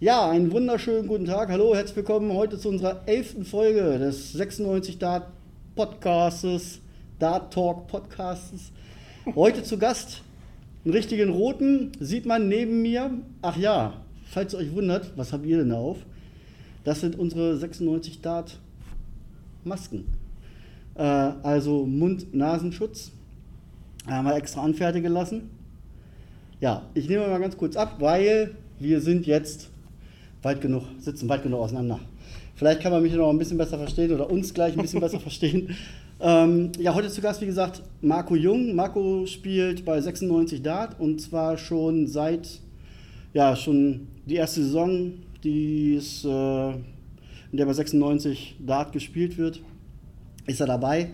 Ja, einen wunderschönen guten Tag. Hallo, herzlich willkommen heute zu unserer elften Folge des 96 Dart Podcastes, Dart Talk Podcastes. Heute zu Gast einen richtigen roten sieht man neben mir. Ach ja, falls ihr euch wundert, was habt ihr denn da auf? Das sind unsere 96 Dart Masken. Äh, also Mund-Nasenschutz. Haben wir extra anfertigen lassen. Ja, ich nehme mal ganz kurz ab, weil wir sind jetzt weit genug, sitzen weit genug auseinander. Vielleicht kann man mich noch ein bisschen besser verstehen oder uns gleich ein bisschen besser verstehen. Ähm, ja, heute zu Gast, wie gesagt, Marco Jung. Marco spielt bei 96 Dart und zwar schon seit, ja, schon die erste Saison, die ist, äh, in der bei 96 Dart gespielt wird, ist er dabei.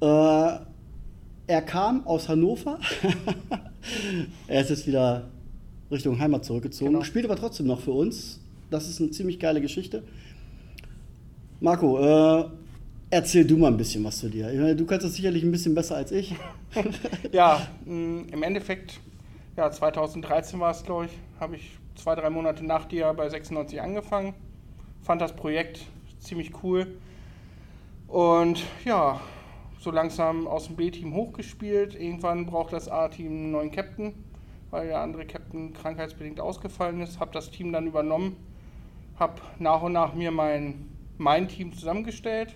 Äh, er kam aus Hannover. er ist jetzt wieder Richtung Heimat zurückgezogen, genau. spielt aber trotzdem noch für uns. Das ist eine ziemlich geile Geschichte. Marco, äh, erzähl du mal ein bisschen was zu dir. Meine, du kannst das sicherlich ein bisschen besser als ich. ja, mh, im Endeffekt, ja, 2013 war es, glaube ich, habe ich zwei, drei Monate nach dir bei 96 angefangen. Fand das Projekt ziemlich cool. Und ja, so langsam aus dem B-Team hochgespielt. Irgendwann braucht das A-Team einen neuen Captain weil der andere Captain krankheitsbedingt ausgefallen ist. Habe das Team dann übernommen, habe nach und nach mir mein, mein Team zusammengestellt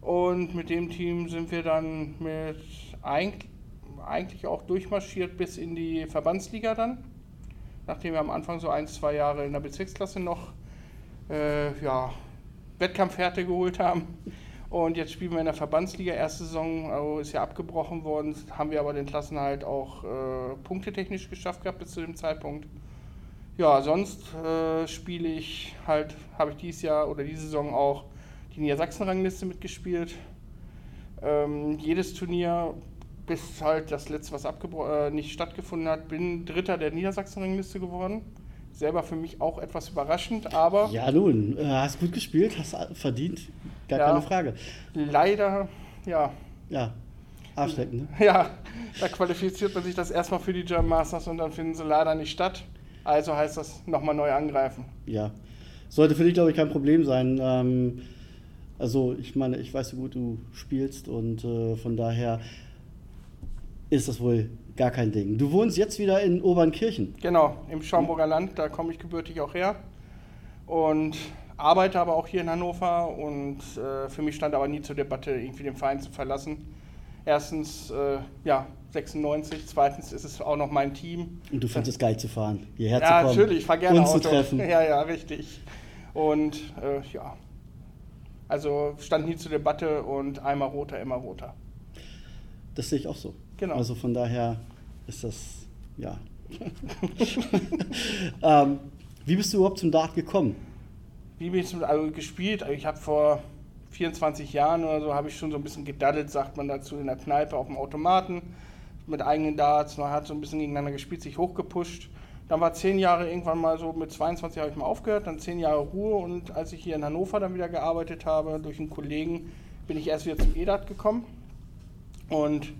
und mit dem Team sind wir dann mit eigentlich, auch durchmarschiert bis in die Verbandsliga dann, nachdem wir am Anfang so ein, zwei Jahre in der Bezirksklasse noch äh, ja, Wettkampfhärte geholt haben. Und jetzt spielen wir in der Verbandsliga. Erste Saison also ist ja abgebrochen worden, haben wir aber den Klassenhalt auch äh, punktetechnisch geschafft gehabt bis zu dem Zeitpunkt. Ja, sonst äh, spiele ich halt, habe ich dieses Jahr oder diese Saison auch die Niedersachsen-Rangliste mitgespielt. Ähm, jedes Turnier, bis halt das letzte, was äh, nicht stattgefunden hat, bin Dritter der Niedersachsen-Rangliste geworden selber für mich auch etwas überraschend, aber. Ja, nun, äh, hast gut gespielt, hast verdient, gar ja, keine Frage. Leider, ja. Ja, abschreckend, ne? Ja, da qualifiziert man sich das erstmal für die German Masters und dann finden sie leider nicht statt. Also heißt das nochmal neu angreifen. Ja, sollte für dich, glaube ich, kein Problem sein. Ähm, also, ich meine, ich weiß, wie gut du spielst und äh, von daher ist das wohl gar kein Ding. Du wohnst jetzt wieder in Obernkirchen. Genau, im Schaumburger Land, da komme ich gebürtig auch her. Und arbeite aber auch hier in Hannover und äh, für mich stand aber nie zur Debatte, irgendwie den Verein zu verlassen. Erstens, äh, ja, 96, zweitens ist es auch noch mein Team. Und du findest es geil zu fahren, hierher ja, zu kommen. Ja, natürlich, ich fahre gerne uns Auto. zu treffen. Ja, ja, richtig. Und äh, ja, also stand nie zur Debatte und einmal roter, immer roter. Das sehe ich auch so. Genau. Also von daher ist das, ja. ähm, wie bist du überhaupt zum Dart gekommen? Wie bin ich zum also gespielt? Also ich habe vor 24 Jahren oder so habe ich schon so ein bisschen gedaddelt, sagt man dazu, in der Kneipe auf dem Automaten mit eigenen Darts. Man hat so ein bisschen gegeneinander gespielt, sich hochgepusht. Dann war zehn Jahre irgendwann mal so, mit 22 habe ich mal aufgehört, dann zehn Jahre Ruhe und als ich hier in Hannover dann wieder gearbeitet habe, durch einen Kollegen, bin ich erst wieder zum EDAT gekommen und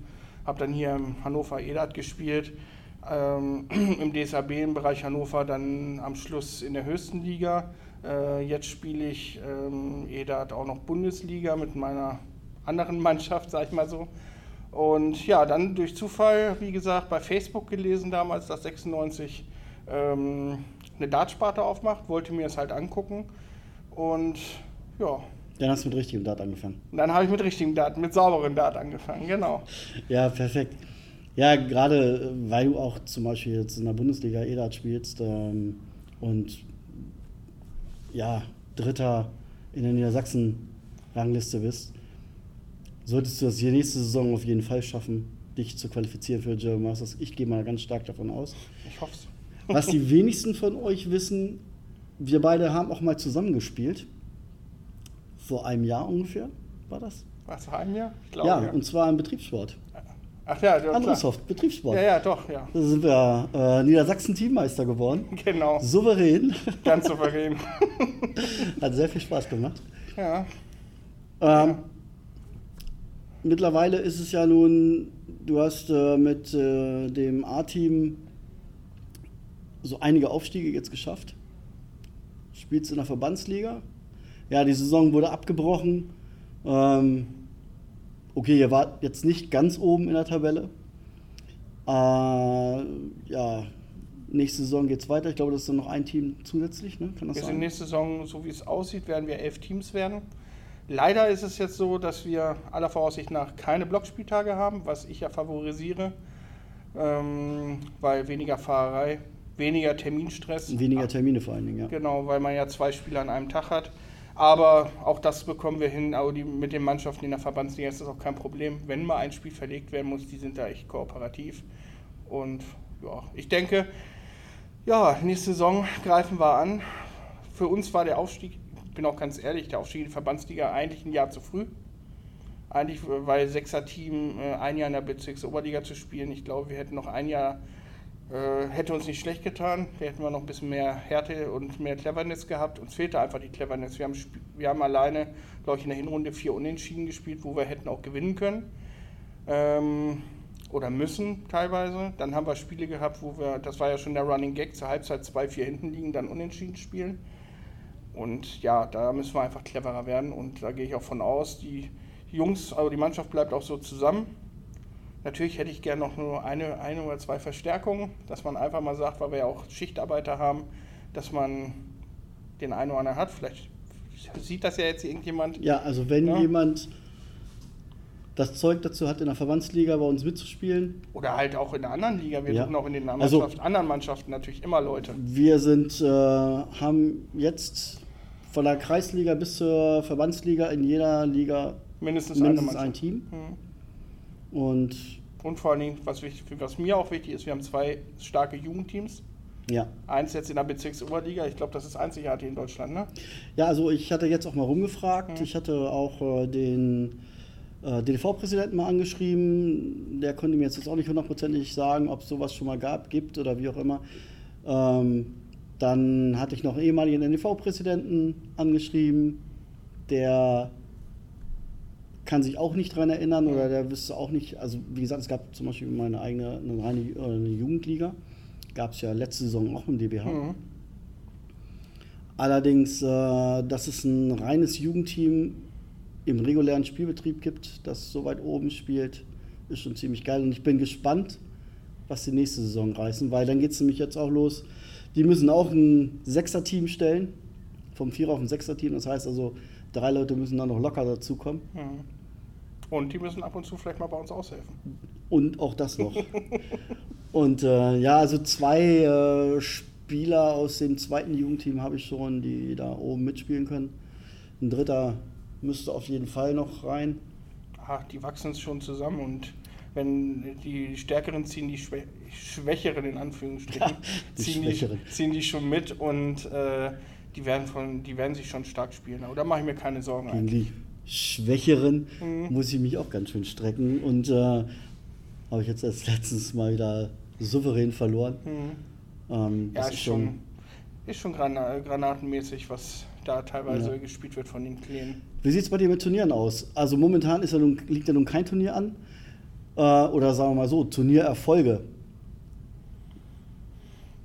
habe dann hier in Hannover EDAT gespielt, ähm, im DSAB im Bereich Hannover, dann am Schluss in der höchsten Liga. Äh, jetzt spiele ich ähm, EDAT auch noch Bundesliga mit meiner anderen Mannschaft, sag ich mal so. Und ja, dann durch Zufall, wie gesagt, bei Facebook gelesen damals, dass 96 ähm, eine Dartsparte aufmacht, wollte mir es halt angucken und ja, dann hast du mit richtigem Dart angefangen. Dann habe ich mit richtigem Dart, mit sauberem Dart angefangen, genau. Ja, perfekt. Ja, gerade äh, weil du auch zum Beispiel jetzt in der Bundesliga E-Dart spielst ähm, und ja, Dritter in der Niedersachsen-Rangliste bist, solltest du das die nächste Saison auf jeden Fall schaffen, dich zu qualifizieren für German Masters. Ich gehe mal ganz stark davon aus. Ich hoffe es. Was die wenigsten von euch wissen, wir beide haben auch mal zusammengespielt vor einem Jahr ungefähr war das. Was, vor einem Jahr? Ich glaube, ja, ja, und zwar im Betriebssport. Ach ja, ja Androsoft, Betriebssport. Ja, ja, doch, ja. Da sind wir äh, Niedersachsen-Teammeister geworden. Genau. Souverän. Ganz souverän. Hat sehr viel Spaß gemacht. Ja. Ähm, ja. Mittlerweile ist es ja nun, du hast äh, mit äh, dem A-Team so einige Aufstiege jetzt geschafft. Spielst in der Verbandsliga. Ja, die Saison wurde abgebrochen. Ähm, okay, ihr wart jetzt nicht ganz oben in der Tabelle. Äh, ja, nächste Saison geht es weiter. Ich glaube, das ist dann noch ein Team zusätzlich. Ne? Kann das wir sein? nächste Saison, so wie es aussieht, werden wir elf Teams werden. Leider ist es jetzt so, dass wir aller Voraussicht nach keine Blockspieltage haben, was ich ja favorisiere, ähm, weil weniger Fahrerei, weniger Terminstress. Weniger Termine vor allen Dingen, ja. Genau, weil man ja zwei Spiele an einem Tag hat. Aber auch das bekommen wir hin. Aber die, mit den Mannschaften in der Verbandsliga ist das auch kein Problem. Wenn mal ein Spiel verlegt werden muss, die sind da echt kooperativ. Und ja, ich denke, ja, nächste Saison greifen wir an. Für uns war der Aufstieg, ich bin auch ganz ehrlich, der Aufstieg in die Verbandsliga eigentlich ein Jahr zu früh. Eigentlich, weil Sechser-Team äh, ein Jahr in der Bezirksoberliga zu spielen. Ich glaube, wir hätten noch ein Jahr äh, hätte uns nicht schlecht getan. Da hätten wir noch ein bisschen mehr Härte und mehr Cleverness gehabt. Uns fehlte einfach die Cleverness. Wir haben, wir haben alleine, glaube ich, in der Hinrunde vier Unentschieden gespielt, wo wir hätten auch gewinnen können. Ähm, oder müssen teilweise. Dann haben wir Spiele gehabt, wo wir, das war ja schon der Running Gag, zur Halbzeit 2-4 hinten liegen, dann unentschieden spielen. Und ja, da müssen wir einfach cleverer werden. Und da gehe ich auch von aus, die Jungs, also die Mannschaft bleibt auch so zusammen. Natürlich hätte ich gerne noch nur eine, eine oder zwei Verstärkungen, dass man einfach mal sagt, weil wir ja auch Schichtarbeiter haben, dass man den einen oder anderen hat. Vielleicht sieht das ja jetzt irgendjemand. Ja, also wenn ja. jemand das Zeug dazu hat, in der Verbandsliga bei uns mitzuspielen. Oder halt auch in der anderen Liga. Wir ja. suchen auch in den also, anderen Mannschaften natürlich immer Leute. Wir sind, äh, haben jetzt von der Kreisliga bis zur Verbandsliga in jeder Liga mindestens, mindestens ein Team. Mhm. Und, und vor allen Dingen, was, wichtig, was mir auch wichtig ist, wir haben zwei starke Jugendteams. Ja. Eins jetzt in der Bezirksoberliga, ich glaube, das ist einzigartig in Deutschland, ne? Ja, also ich hatte jetzt auch mal rumgefragt. Mhm. Ich hatte auch äh, den äh, DDV-Präsidenten mal angeschrieben. Der konnte mir jetzt auch nicht hundertprozentig sagen, ob es sowas schon mal gab, gibt oder wie auch immer. Ähm, dann hatte ich noch einen ehemaligen NDV-Präsidenten angeschrieben, der kann sich auch nicht daran erinnern oder der wüsste auch nicht, also wie gesagt, es gab zum Beispiel meine eigene eine reine eine Jugendliga, gab es ja letzte Saison auch im DBH. Mhm. Allerdings, äh, dass es ein reines Jugendteam im regulären Spielbetrieb gibt, das so weit oben spielt, ist schon ziemlich geil. Und ich bin gespannt, was die nächste Saison reißen, weil dann geht es nämlich jetzt auch los. Die müssen auch ein Sechser-Team stellen, vom Vierer auf ein Sechser-Team. Das heißt also, drei Leute müssen dann noch locker dazukommen. Mhm. Und die müssen ab und zu vielleicht mal bei uns aushelfen. Und auch das noch. und äh, ja, also zwei äh, Spieler aus dem zweiten Jugendteam habe ich schon, die da oben mitspielen können. Ein dritter müsste auf jeden Fall noch rein. Ach, die wachsen schon zusammen und wenn die Stärkeren ziehen die Schwä Schwächeren in Anführungsstrichen, ja, die ziehen, die, ziehen die schon mit und äh, die, werden von, die werden sich schon stark spielen. Aber da mache ich mir keine Sorgen. Gegen die Schwächeren mhm. muss ich mich auch ganz schön strecken und äh, habe ich jetzt erst letztens mal wieder souverän verloren. Mhm. Ähm, ja, ist schon, ist schon granatenmäßig, was da teilweise ja. gespielt wird von den Kleinen. Wie sieht es bei dir mit Turnieren aus? Also momentan ist ja nun, liegt ja nun kein Turnier an. Äh, oder sagen wir mal so, Turniererfolge.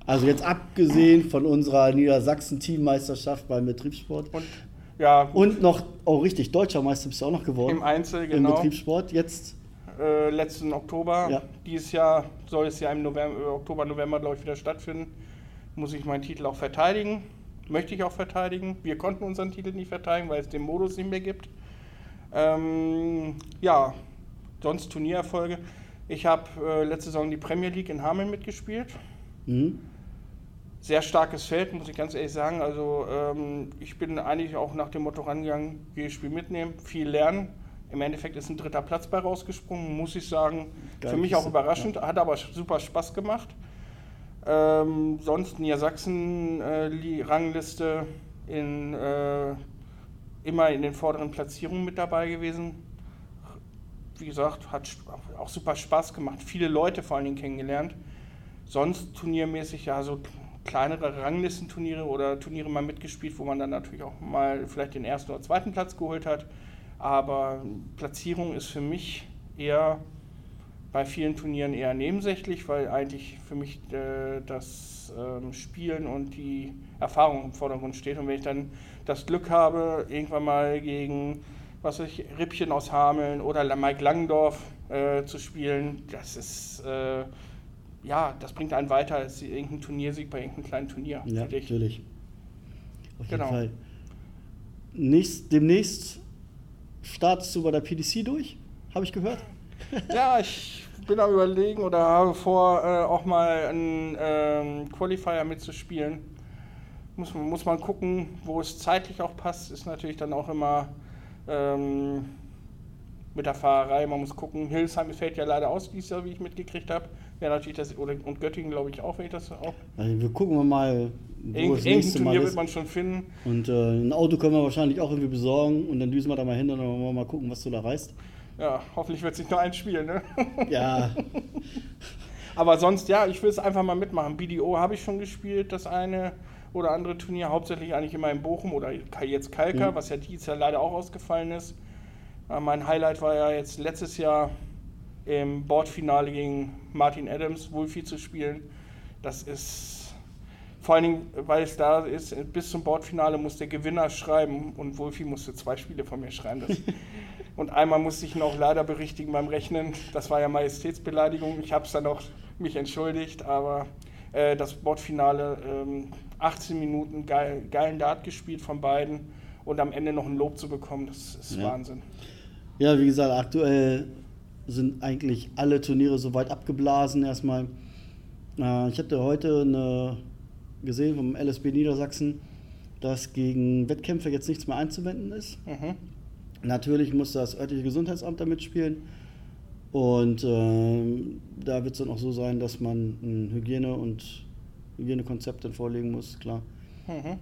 Also jetzt abgesehen von unserer Niedersachsen-Teammeisterschaft beim Betriebssport. Und, ja, und noch, oh richtig, deutscher Meister bist du auch noch geworden. Im Einzel, genau. Im Betriebssport. Jetzt äh, letzten Oktober. Ja. Dieses Jahr soll es ja im November, Oktober, November, glaube ich, wieder stattfinden. Muss ich meinen Titel auch verteidigen möchte ich auch verteidigen. Wir konnten unseren Titel nicht verteidigen, weil es den Modus nicht mehr gibt. Ähm, ja, sonst Turniererfolge. Ich habe äh, letzte Saison die Premier League in Hameln mitgespielt. Mhm. Sehr starkes Feld, muss ich ganz ehrlich sagen. Also ähm, ich bin eigentlich auch nach dem Motto rangegangen, jedes Spiel mitnehmen, viel lernen. Im Endeffekt ist ein dritter Platz bei rausgesprungen, muss ich sagen. Geil, Für mich auch überraschend, ja. hat aber super Spaß gemacht. Ähm, sonst Niedersachsen-Rangliste äh, in, äh, immer in den vorderen Platzierungen mit dabei gewesen. Wie gesagt, hat auch super Spaß gemacht. Viele Leute vor allen Dingen kennengelernt. Sonst turniermäßig ja so kleinere Ranglistenturniere oder Turniere mal mitgespielt, wo man dann natürlich auch mal vielleicht den ersten oder zweiten Platz geholt hat. Aber Platzierung ist für mich eher bei vielen Turnieren eher nebensächlich, weil eigentlich für mich äh, das ähm, Spielen und die Erfahrung im Vordergrund steht. Und wenn ich dann das Glück habe, irgendwann mal gegen was weiß ich, Rippchen aus Hameln oder Mike Langendorf äh, zu spielen, das ist äh, ja, das bringt einen weiter als irgendein Turniersieg bei irgendeinem kleinen Turnier. Ja, natürlich. Auf genau. jeden Fall. Nächst, demnächst startest du bei der PDC durch, habe ich gehört. ja, ich bin am überlegen oder habe vor, äh, auch mal einen ähm, Qualifier mitzuspielen. Muss, muss man gucken, wo es zeitlich auch passt. Ist natürlich dann auch immer ähm, mit der Fahrerei. Man muss gucken. Hildesheim fällt ja leider aus wie ich mitgekriegt habe. Wäre natürlich das, oder, und Göttingen glaube ich auch, wenn ich das auch. Also wir gucken mal, wo Irgend, das nächste Turnier Mal wird man schon finden. Und äh, ein Auto können wir wahrscheinlich auch irgendwie besorgen und dann düsen wir da mal hin und dann wollen wir mal gucken, was du da reißt. Ja, hoffentlich wird es nicht nur ein Spiel, ne? Ja. Aber sonst, ja, ich will es einfach mal mitmachen. BDO habe ich schon gespielt, das eine oder andere Turnier, hauptsächlich eigentlich immer in Bochum oder jetzt Kalka, mhm. was ja dieses Jahr leider auch ausgefallen ist. Äh, mein Highlight war ja jetzt letztes Jahr im Bordfinale gegen Martin Adams, Wolfi zu spielen. Das ist vor allen Dingen, weil es da ist, bis zum Bordfinale muss der Gewinner schreiben und Wolfi musste zwei Spiele von mir schreiben. Und einmal musste ich auch leider berichtigen beim Rechnen. Das war ja Majestätsbeleidigung. Ich habe es dann auch mich entschuldigt, aber äh, das Bordfinale, ähm, 18 Minuten geil, geilen Dart gespielt von beiden und am Ende noch ein Lob zu bekommen, das ist ja. Wahnsinn. Ja, wie gesagt, aktuell sind eigentlich alle Turniere soweit abgeblasen erstmal. Äh, ich hatte heute eine gesehen vom LSB Niedersachsen, dass gegen Wettkämpfe jetzt nichts mehr einzuwenden ist. Mhm. Natürlich muss das örtliche Gesundheitsamt da mitspielen. Und äh, da wird es dann auch so sein, dass man ein Hygiene- und Hygienekonzept dann vorlegen muss, klar. Mhm.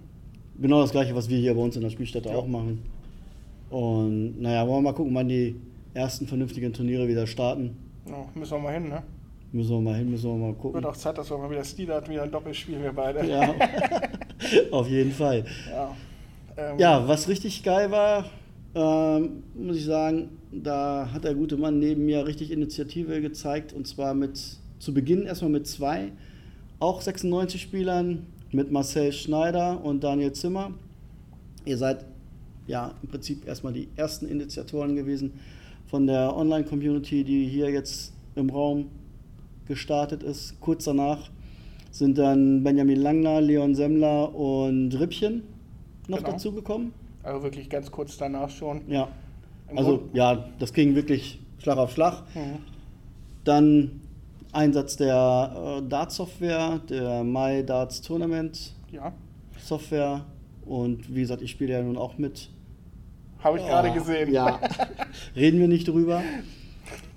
Genau das gleiche, was wir hier bei uns in der Spielstätte ja. auch machen. Und naja, wollen wir mal gucken, wann die ersten vernünftigen Turniere wieder starten. Ja, müssen wir mal hin, ne? Müssen wir mal hin, müssen wir mal gucken. Wird auch Zeit, dass wir mal wieder Stil hatten, wieder ein Doppel spielen wir beide. Ja, auf jeden Fall. Ja, ähm, ja was richtig geil war, ähm, muss ich sagen, da hat der gute Mann neben mir richtig Initiative gezeigt und zwar mit zu Beginn erstmal mit zwei, auch 96 Spielern, mit Marcel Schneider und Daniel Zimmer. Ihr seid ja im Prinzip erstmal die ersten Initiatoren gewesen von der Online-Community, die hier jetzt im Raum gestartet ist. Kurz danach sind dann Benjamin Langner, Leon Semmler und Rippchen noch genau. dazugekommen. Also wirklich ganz kurz danach schon. Ja. also ja, das ging wirklich Schlag auf Schlag. Mhm. Dann Einsatz der äh, Dart-Software, der My Darts Tournament ja. Software. Und wie gesagt, ich spiele ja nun auch mit. Habe ich oh, gerade gesehen. Ja, reden wir nicht drüber.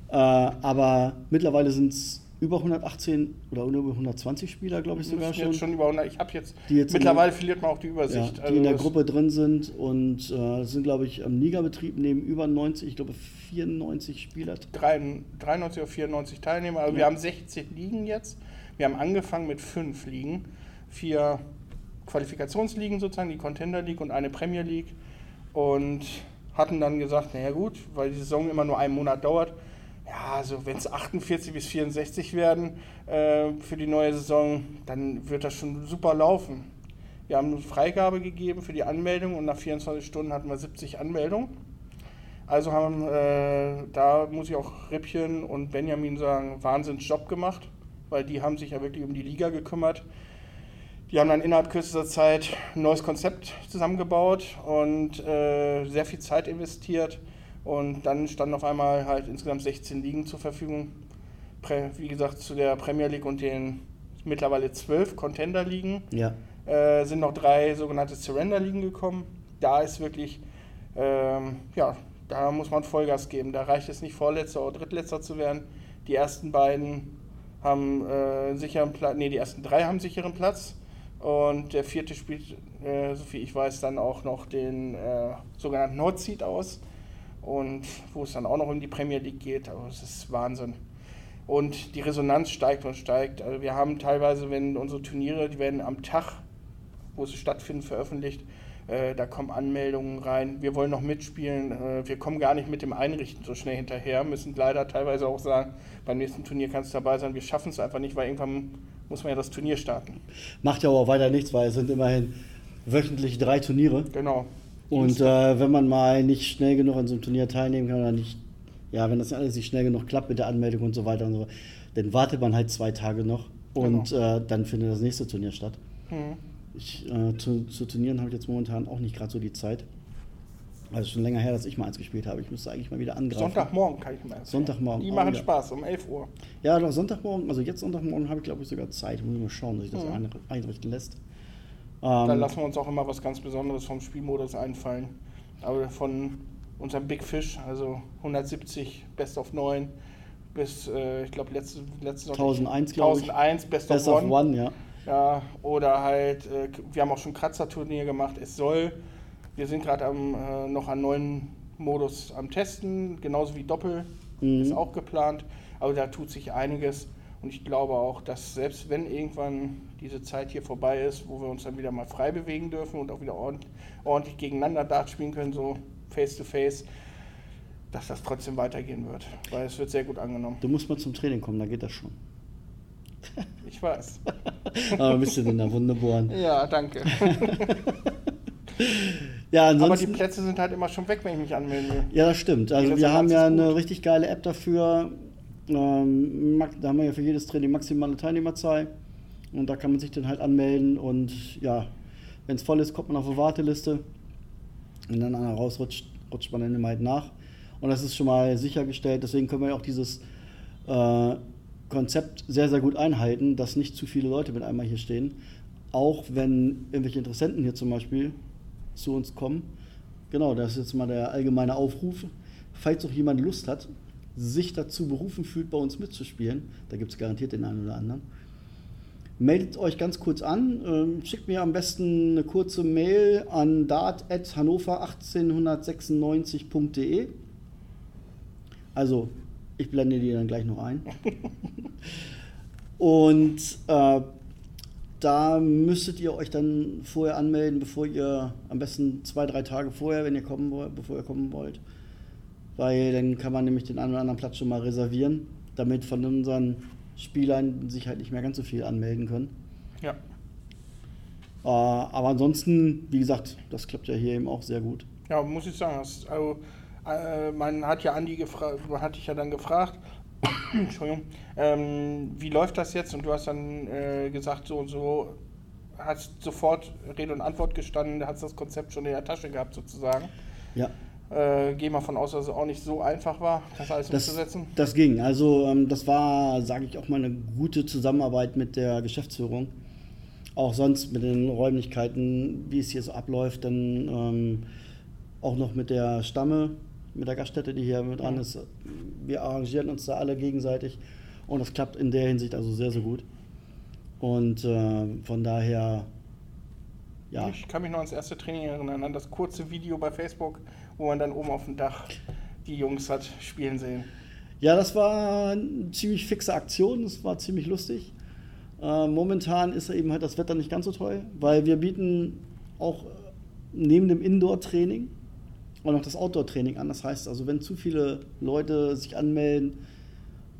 Äh, aber mittlerweile sind es über 118 oder über 120 Spieler, glaube ich sogar schon. Jetzt schon über 100, ich habe jetzt, jetzt, mittlerweile in, verliert man auch die Übersicht. Ja, die also in der Gruppe drin sind und äh, sind, glaube ich, am Ligabetrieb neben über 90, ich glaube 94 Spieler. 93 oder 94 Teilnehmer, also ja. wir haben 16 Ligen jetzt. Wir haben angefangen mit fünf Ligen, vier Qualifikationsligen sozusagen, die Contender League und eine Premier League und hatten dann gesagt, naja gut, weil die Saison immer nur einen Monat dauert, ja, also wenn es 48 bis 64 werden äh, für die neue Saison, dann wird das schon super laufen. Wir haben Freigabe gegeben für die Anmeldung und nach 24 Stunden hatten wir 70 Anmeldungen. Also haben, äh, da muss ich auch Rippchen und Benjamin sagen, Wahnsinnsjob gemacht, weil die haben sich ja wirklich um die Liga gekümmert. Die haben dann innerhalb kürzester Zeit ein neues Konzept zusammengebaut und äh, sehr viel Zeit investiert und dann standen auf einmal halt insgesamt 16 Ligen zur Verfügung. Wie gesagt, zu der Premier League und den mittlerweile zwölf Contender-Ligen ja. äh, sind noch drei sogenannte Surrender-Ligen gekommen. Da ist wirklich, ähm, ja, da muss man Vollgas geben. Da reicht es nicht, Vorletzter oder Drittletzter zu werden. Die ersten beiden haben äh, sicheren Platz, nee, die ersten drei haben sicheren Platz. Und der vierte spielt, äh, so viel ich weiß, dann auch noch den äh, sogenannten Nordseed aus und wo es dann auch noch um die Premier League geht. Aber es ist Wahnsinn. Und die Resonanz steigt und steigt. Also wir haben teilweise, wenn unsere Turniere, die werden am Tag, wo sie stattfinden, veröffentlicht, Äh, da kommen Anmeldungen rein. Wir wollen noch mitspielen. Äh, wir kommen gar nicht mit dem Einrichten so schnell hinterher. Müssen leider teilweise auch sagen, beim nächsten Turnier kannst du dabei sein. Wir schaffen es einfach nicht, weil irgendwann muss man ja das Turnier starten. Macht ja aber auch weiter nichts, weil es sind immerhin wöchentlich drei Turniere. Genau. Und äh, wenn man mal nicht schnell genug an so einem Turnier teilnehmen kann oder nicht, ja, wenn das alles nicht schnell genug klappt mit der Anmeldung und so weiter und so, dann wartet man halt zwei Tage noch und Genau. äh, dann findet das nächste Turnier statt. Mhm. Ich, äh, zu, zu Turnieren habe ich jetzt momentan auch nicht gerade so die Zeit. Also schon länger her, dass ich mal eins gespielt habe. Ich müsste eigentlich mal wieder angreifen. Sonntagmorgen kann ich mal erzählen. Sonntagmorgen, Die auch machen wieder. Spaß um 11 Uhr. Ja, doch Sonntagmorgen, also jetzt Sonntagmorgen habe ich glaube ich sogar Zeit. Muss ich mal schauen, dass ich das Mhm. ein- einrichten lässt. Da Ähm, lassen wir uns auch immer was ganz Besonderes vom Spielmodus einfallen. Aber von unserem Big Fish, also 170 Best of 9 bis, äh, ich glaube, letzte, letzte Sonntag- 1001, glaub ich. 1001 Best, Best of of One. One, ja. Ja, oder halt, äh, wir haben auch schon Kratzer-Turnier gemacht. Es soll, wir sind gerade äh, noch an neuen Modus am Testen, genauso wie Doppel Mhm. ist auch geplant. Aber da tut sich einiges. Und ich glaube auch, dass selbst wenn irgendwann diese Zeit hier vorbei ist, wo wir uns dann wieder mal frei bewegen dürfen und auch wieder ordentlich, ordentlich gegeneinander Dart spielen können, so face to face, dass das trotzdem weitergehen wird. Weil es wird sehr gut angenommen. Du musst mal zum Training kommen, da geht das schon. Ich weiß. Aber ein bisschen in der Wunde bohren. Ja, danke. Ja, Aber die. Plätze sind halt immer schon weg, wenn ich mich anmelden will. Ja, das stimmt. Also Jedes wir haben ja es eine gut. richtig geile App dafür. Ähm, da haben wir ja für jedes Training maximale Teilnehmerzahl. Und da kann man sich dann halt anmelden. Und ja, wenn es voll ist, kommt man auf eine Warteliste. Und dann einer rausrutscht, rutscht man dann immer halt nach. Und das ist schon mal sichergestellt. Deswegen können wir ja auch dieses äh, Konzept sehr, sehr gut einhalten, dass nicht zu viele Leute mit einmal hier stehen. Auch wenn irgendwelche Interessenten hier zum Beispiel zu uns kommen. Genau, das ist jetzt mal der allgemeine Aufruf. Falls auch jemand Lust hat, sich dazu berufen fühlt, bei uns mitzuspielen, da gibt es garantiert den einen oder anderen, meldet euch ganz kurz an, ähm, schickt mir am besten eine kurze Mail an dart.hannover1896.de. Also, ich blende die dann gleich noch ein. Und äh, da müsstet ihr euch dann vorher anmelden, bevor ihr am besten zwei, drei Tage vorher, wenn ihr kommen wollt, bevor ihr kommen wollt. Weil dann kann man nämlich den einen oder anderen Platz schon mal reservieren, damit von unseren Spielern sich halt nicht mehr ganz so viel anmelden können. Ja. Äh, aber ansonsten, wie gesagt, das klappt ja hier eben auch sehr gut. Ja, muss ich sagen. Also, äh, man hat ja Andi gefragt, man hat dich ja dann gefragt, Entschuldigung, ähm, wie läuft das jetzt? Und du hast dann äh, gesagt, so und so, hast sofort Rede und Antwort gestanden, hast das Konzept schon in der Tasche gehabt sozusagen. Ja, Äh, Gehe mal von aus, dass es auch nicht so einfach war, das alles das, umzusetzen. das ging. Also ähm, das war, sage ich auch mal, eine gute Zusammenarbeit mit der Geschäftsführung. Auch sonst mit den Räumlichkeiten, wie es hier so abläuft, dann ähm, auch noch mit der Stamme, mit der Gaststätte, die hier mit dran ist. Wir arrangieren uns da alle gegenseitig und das klappt in der Hinsicht also sehr, sehr gut. Und äh, von daher, ja, Ich kann mich noch ans erste Training erinnern, an das kurze Video bei Facebook, wo man dann oben auf dem Dach die Jungs hat spielen sehen. Ja, das war eine ziemlich fixe Aktion, das war ziemlich lustig. Äh, momentan ist eben halt das Wetter nicht ganz so toll, weil wir bieten auch neben dem Indoor-Training auch noch das Outdoor-Training an. Das heißt also, wenn zu viele Leute sich anmelden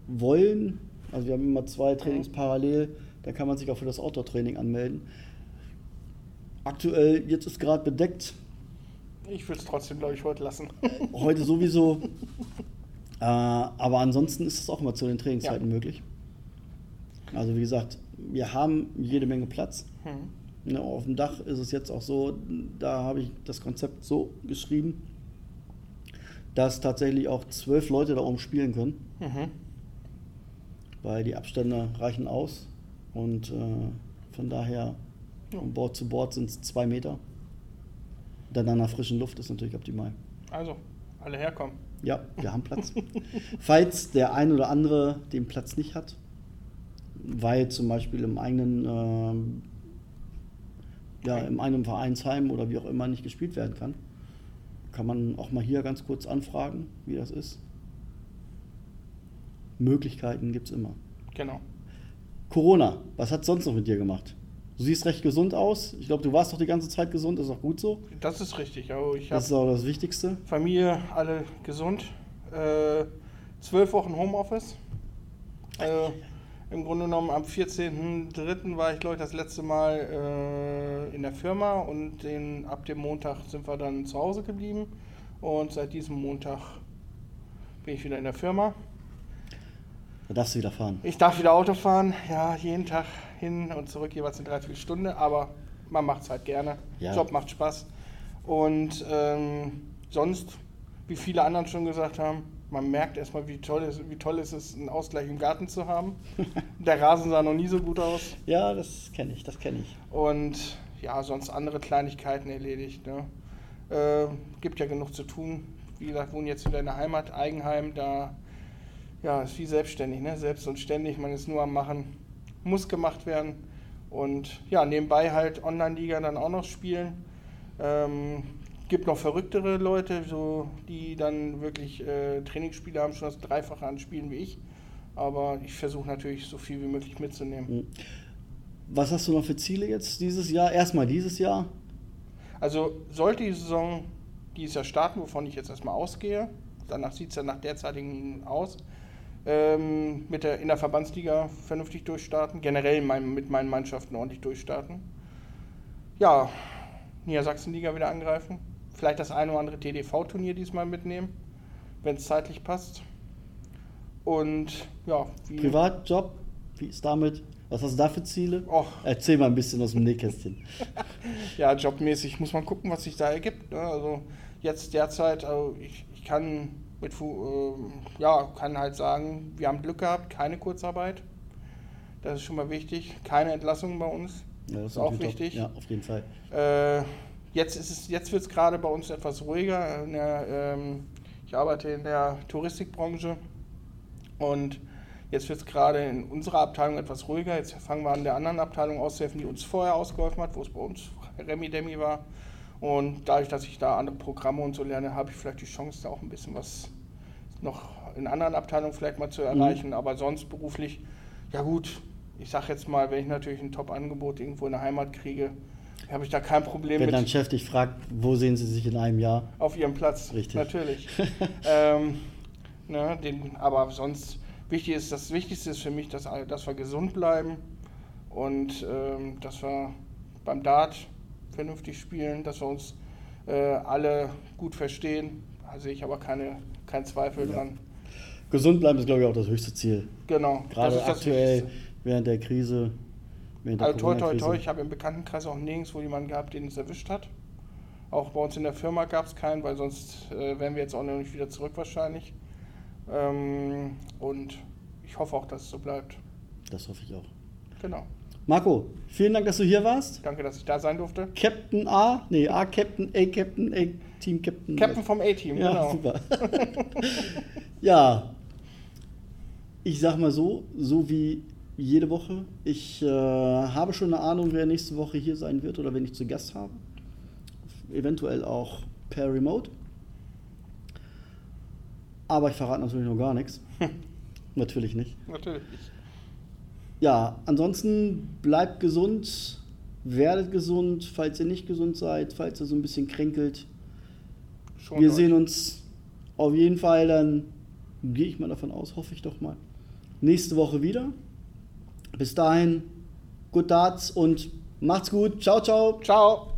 wollen, also wir haben immer zwei Trainings parallel, dann kann man sich auch für das Outdoor-Training anmelden. Aktuell, jetzt ist gerade bedeckt, Ich würde es trotzdem, glaube ich, heute lassen. Heute sowieso. Äh, aber ansonsten ist es auch immer zu den Trainingszeiten möglich. Also wie gesagt, wir haben jede Menge Platz. Hm. Auf dem Dach ist es jetzt auch so, da habe ich das Konzept so geschrieben, dass tatsächlich auch zwölf Leute da oben spielen können, Mhm. weil die Abstände reichen aus. Und äh, von daher, von Bord zu Bord sind es zwei Meter. Dann an der frischen Luft ist natürlich optimal. Also, alle herkommen. Ja, wir haben Platz. Falls der ein oder andere den Platz nicht hat, weil zum Beispiel im eigenen, ähm, ja, im eigenen Vereinsheim oder wie auch immer nicht gespielt werden kann, kann man auch mal hier ganz kurz anfragen, wie das ist. Möglichkeiten gibt es immer. Genau. Corona, was hat sonst noch mit dir gemacht? Du siehst recht gesund aus. Ich glaube, du warst doch die ganze Zeit gesund, ist auch gut so. Das ist richtig. Also ich Das ist auch das Wichtigste. Familie, alle gesund. Äh, zwölf Wochen Homeoffice. Also im Grunde genommen am 14.03. war ich, glaube ich, das letzte Mal äh, in der Firma und den, ab dem Montag sind wir dann zu Hause geblieben. Und seit diesem Montag bin ich wieder in der Firma. Da darfst du wieder fahren. Ich darf wieder Auto fahren, ja, jeden Tag hin und zurück, jeweils eine Dreiviertelstunde, aber man macht es halt gerne. Ja. Job macht Spaß. Und ähm, sonst, wie viele anderen schon gesagt haben, man merkt erstmal, wie toll, es, wie toll es ist, einen Ausgleich im Garten zu haben. Der Rasen sah noch nie so gut aus. Ja, das kenne ich, das kenne ich. Und ja, sonst andere Kleinigkeiten erledigt. Ne? Äh, gibt ja genug zu tun. Wie gesagt, wohnen jetzt wieder in der Heimat, Eigenheim, da ja, ist wie selbstständig, ne? selbst und ständig, man ist nur am Machen, muss gemacht werden. Und ja, nebenbei halt Online-Liga dann auch noch spielen. Ähm, gibt noch verrücktere Leute, so, die dann wirklich äh, Trainingsspiele haben, schon das Dreifache an Spielen wie ich. Aber ich versuche natürlich so viel wie möglich mitzunehmen. Was hast du noch für Ziele jetzt dieses Jahr? Erstmal dieses Jahr. Also sollte die Saison dieses Jahr starten, wovon ich jetzt erstmal ausgehe, danach sieht es ja nach derzeitigen aus, ähm, mit der, in der Verbandsliga vernünftig durchstarten, generell in meinem, mit meinen Mannschaften ordentlich durchstarten. Ja, Niedersachsenliga wieder angreifen, vielleicht das eine oder andere TDV-Turnier diesmal mitnehmen, wenn es zeitlich passt. Und ja, wie, Privatjob, wie ist damit? Was hast du da für Ziele? Och. Erzähl mal ein bisschen aus dem Nähkästchen. ja, jobmäßig muss man gucken, was sich da ergibt. Ne? Also jetzt derzeit, also ich, ich kann mit ähm, ja, kann halt sagen, wir haben Glück gehabt, keine Kurzarbeit. Das ist schon mal wichtig. Keine Entlassungen bei uns. Ja, ist auch natürlich top. wichtig. Ja, auf jeden Fall. Äh, jetzt ist es, jetzt wird es gerade bei uns etwas ruhiger. In der, ähm, ich arbeite in der Touristikbranche und jetzt wird es gerade in unserer Abteilung etwas ruhiger. Jetzt fangen wir an, der anderen Abteilung auszuhelfen, die uns vorher ausgeholfen hat, wo es bei uns Remi Demi war. Und dadurch, dass ich da andere Programme und so lerne, habe ich vielleicht die Chance, da auch ein bisschen was noch in anderen Abteilungen vielleicht mal zu Mhm. erreichen. Aber sonst beruflich, ja gut, ich sage jetzt mal, wenn ich natürlich ein Top-Angebot irgendwo in der Heimat kriege, habe ich da kein Problem Wenn mit dein Chef dich fragt, wo sehen sie sich in einem Jahr? auf ihrem Platz. Richtig. Natürlich. ähm, ne, den, aber sonst, wichtig ist, das Wichtigste ist für mich, dass, dass wir gesund bleiben und ähm, dass wir beim Dart vernünftig spielen, dass wir uns äh, alle gut verstehen. Da sehe ich aber keine, keinen Zweifel Ja. dran. Gesund bleiben ist, glaube ich, auch das höchste Ziel. Genau. Gerade aktuell, während der Krise. Also toi toi toi, ich habe im Bekanntenkreis auch nirgendwo jemanden gehabt, den es erwischt hat. Auch bei uns in der Firma gab es keinen, weil sonst äh, wären wir jetzt auch noch nicht wieder zurück wahrscheinlich. Ähm, und ich hoffe auch, dass es so bleibt. Das hoffe ich auch. Genau. Marco, vielen Dank, dass du hier warst. Danke, dass ich da sein durfte. Captain A, nee, A-Captain, A-Captain, A-Team Captain. Captain vom A-Team, Ja, genau. super. ja, ich sag mal so, so wie jede Woche. Ich äh, habe schon eine Ahnung, wer nächste Woche hier sein wird oder wen ich zu Gast habe. Eventuell auch per Remote. Aber ich verrate natürlich noch gar nichts. natürlich nicht. Natürlich. Ja, ansonsten bleibt gesund, werdet gesund, falls ihr nicht gesund seid, falls ihr so ein bisschen kränkelt. Schon Wir euch. sehen uns auf jeden Fall dann, gehe ich mal davon aus, hoffe ich doch mal, nächste Woche wieder. Bis dahin, gut Darts und macht's gut. Ciao, ciao. Ciao.